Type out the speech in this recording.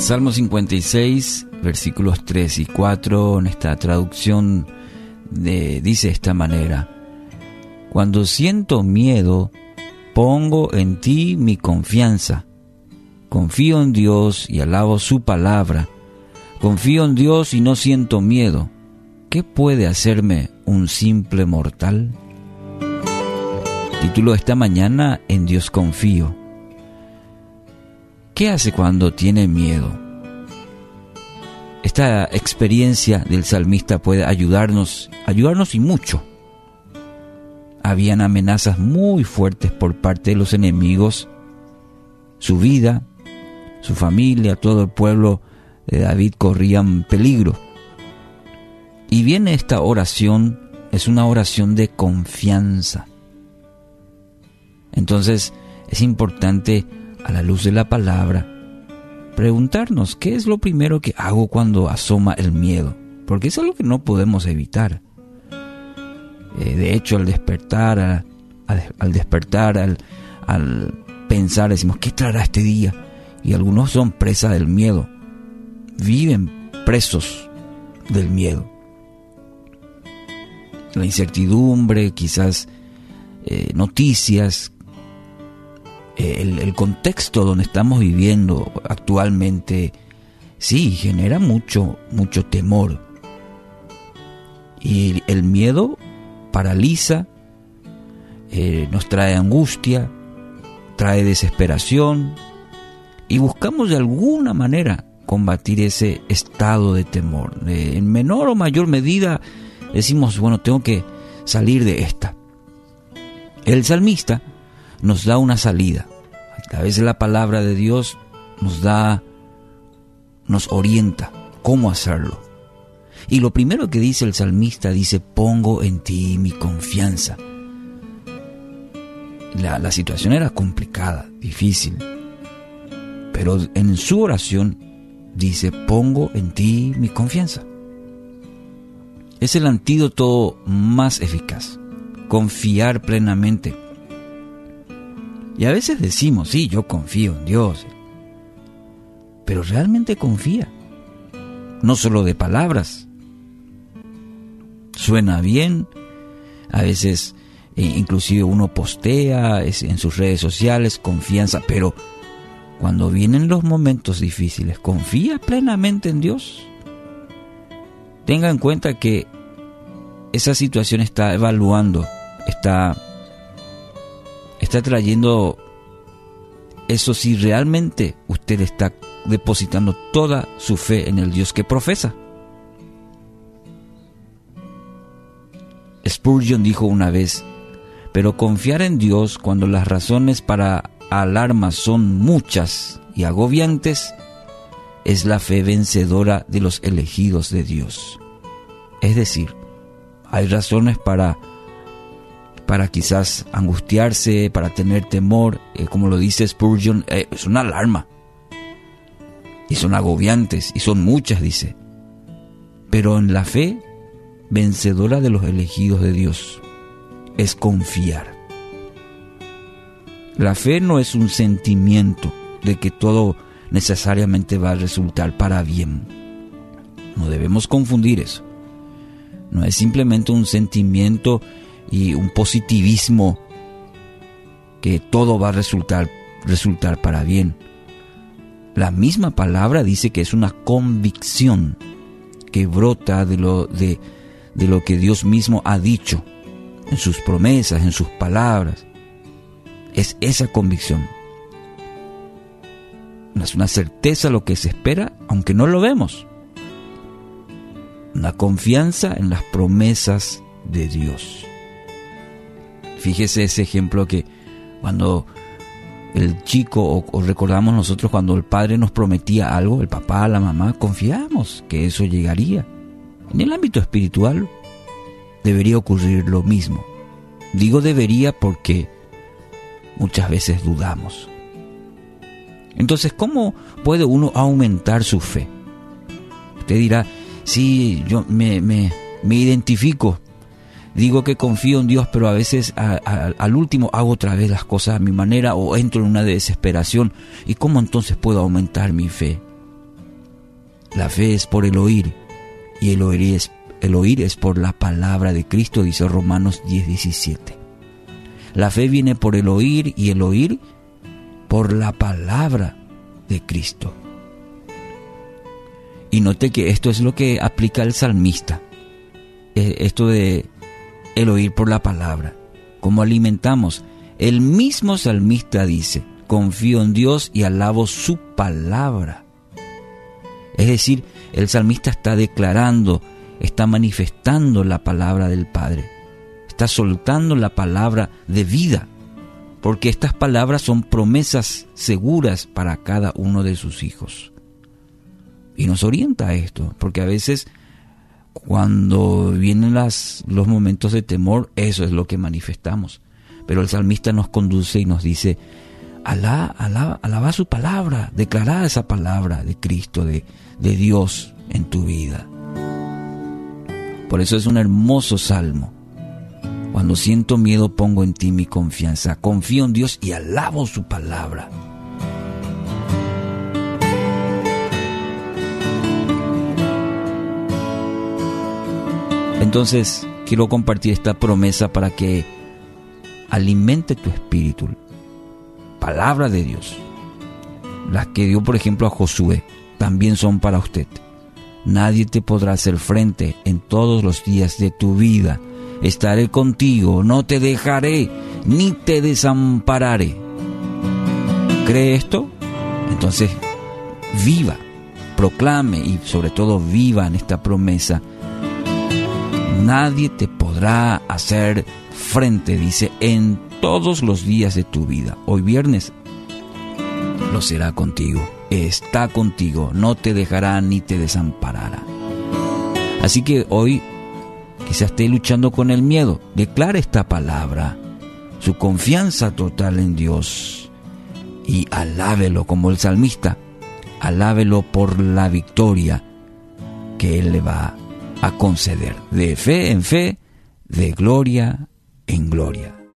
Salmo 56, versículos 3 y 4, en esta traducción de, dice de esta manera, Cuando siento miedo, pongo en ti mi confianza. Confío en Dios y alabo su palabra. Confío en Dios y no siento miedo. ¿Qué puede hacerme un simple mortal? Título de esta mañana, En Dios confío. ¿Qué hace cuando tiene miedo? Esta experiencia del salmista puede ayudarnos, ayudarnos y mucho. Habían amenazas muy fuertes por parte de los enemigos. Su vida, su familia, todo el pueblo de David corrían peligro. Y viene esta oración, es una oración de confianza. Entonces es importante a la luz de la palabra, preguntarnos qué es lo primero que hago cuando asoma el miedo, porque es algo que no podemos evitar. Eh, de hecho, al despertar, al, despertar, al, pensar, decimos, ¿qué traerá este día? Y algunos son presa del miedo, viven presos del miedo. La incertidumbre, quizás eh, noticias el, contexto donde estamos viviendo actualmente, sí, genera mucho, mucho temor. Y el miedo paraliza, eh, nos trae angustia, trae desesperación, y buscamos de alguna manera combatir ese estado de temor. en menor o mayor medida decimos, bueno, tengo que salir de esta. El salmista nos da una salida. A de la palabra de Dios nos da, nos orienta cómo hacerlo. Y lo primero que dice el salmista dice, pongo en ti mi confianza. La, la situación era complicada, difícil, pero en su oración dice, pongo en ti mi confianza. Es el antídoto más eficaz, confiar plenamente y a veces decimos, sí, yo confío en Dios, pero realmente confía, no solo de palabras. Suena bien, a veces eh, inclusive uno postea en sus redes sociales confianza, pero cuando vienen los momentos difíciles, ¿confía plenamente en Dios? Tenga en cuenta que esa situación está evaluando, está está trayendo eso si realmente usted está depositando toda su fe en el Dios que profesa. Spurgeon dijo una vez, pero confiar en Dios cuando las razones para alarma son muchas y agobiantes, es la fe vencedora de los elegidos de Dios. Es decir, hay razones para para quizás angustiarse, para tener temor, eh, como lo dice Spurgeon, eh, es una alarma. Y son agobiantes, y son muchas, dice. Pero en la fe vencedora de los elegidos de Dios es confiar. La fe no es un sentimiento de que todo necesariamente va a resultar para bien. No debemos confundir eso. No es simplemente un sentimiento y un positivismo que todo va a resultar, resultar para bien. La misma palabra dice que es una convicción que brota de lo, de, de lo que Dios mismo ha dicho en sus promesas, en sus palabras. Es esa convicción. Es una certeza lo que se espera, aunque no lo vemos. Una confianza en las promesas de Dios. Fíjese ese ejemplo que cuando el chico o, recordamos nosotros cuando el padre nos prometía algo, el papá, la mamá, confiamos que eso llegaría. En el ámbito espiritual debería ocurrir lo mismo. Digo debería porque muchas veces dudamos. Entonces, ¿cómo puede uno aumentar su fe? Usted dirá, sí, yo me, me, me identifico digo que confío en Dios, pero a veces al último hago otra vez las cosas a mi manera o entro en una desesperación. ¿Y cómo entonces puedo aumentar mi fe? La fe es por el oír y el oír es, el oír es por la palabra de Cristo, dice Romanos 10, 17. La fe viene por el oír y el oír por la palabra de Cristo. Y note que esto es lo que aplica el salmista. Eh, esto de el oír por la palabra. Como alimentamos. El mismo salmista dice, confío en Dios y alabo su palabra. Es decir, el salmista está declarando, está manifestando la palabra del Padre. Está soltando la palabra de vida. Porque estas palabras son promesas seguras para cada uno de sus hijos. Y nos orienta a esto, porque a veces cuando vienen los momentos de temor, eso es lo que manifestamos. Pero el salmista nos conduce y nos dice, alá, alá, alaba su palabra, declara esa palabra de Cristo, de, de Dios en tu vida. Por eso es un hermoso salmo. Cuando siento miedo pongo en ti mi confianza, confío en Dios y alabo su palabra. Entonces, quiero compartir esta promesa para que alimente tu espíritu. Palabra de Dios. Las que dio, por ejemplo, a Josué, también son para usted. Nadie te podrá hacer frente en todos los días de tu vida. Estaré contigo, no te dejaré, ni te desampararé. ¿Cree esto? Entonces, viva, proclame y sobre todo viva en esta promesa nadie te podrá hacer frente, dice, en todos los días de tu vida. Hoy viernes lo será contigo, está contigo, no te dejará ni te desamparará. Así que hoy quizás esté luchando con el miedo, declara esta palabra, su confianza total en Dios y alábelo como el salmista, alábelo por la victoria que Él le va a conceder, de fe en fe, de gloria en gloria.